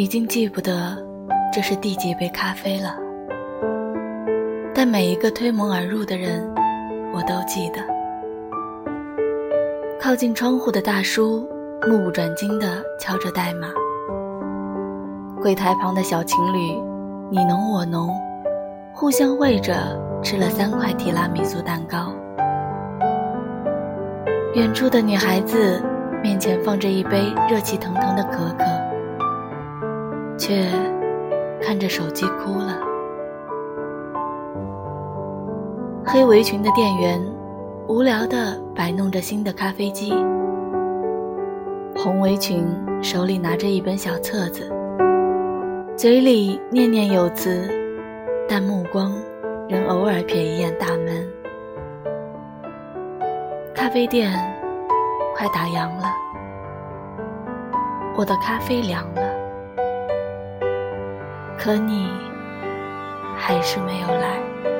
已经记不得这是第几杯咖啡了，但每一个推门而入的人，我都记得。靠近窗户的大叔目不转睛地敲着代码，柜台旁的小情侣你侬我侬，互相喂着吃了三块提拉米苏蛋糕。远处的女孩子面前放着一杯热气腾腾的可可，却看着手机哭了。黑围裙的店员无聊地摆弄着新的咖啡机，红围裙手里拿着一本小册子，嘴里念念有词，但目光仍偶尔瞥一眼大门。咖啡店快打烊了，我的咖啡凉了，可你还是没有来。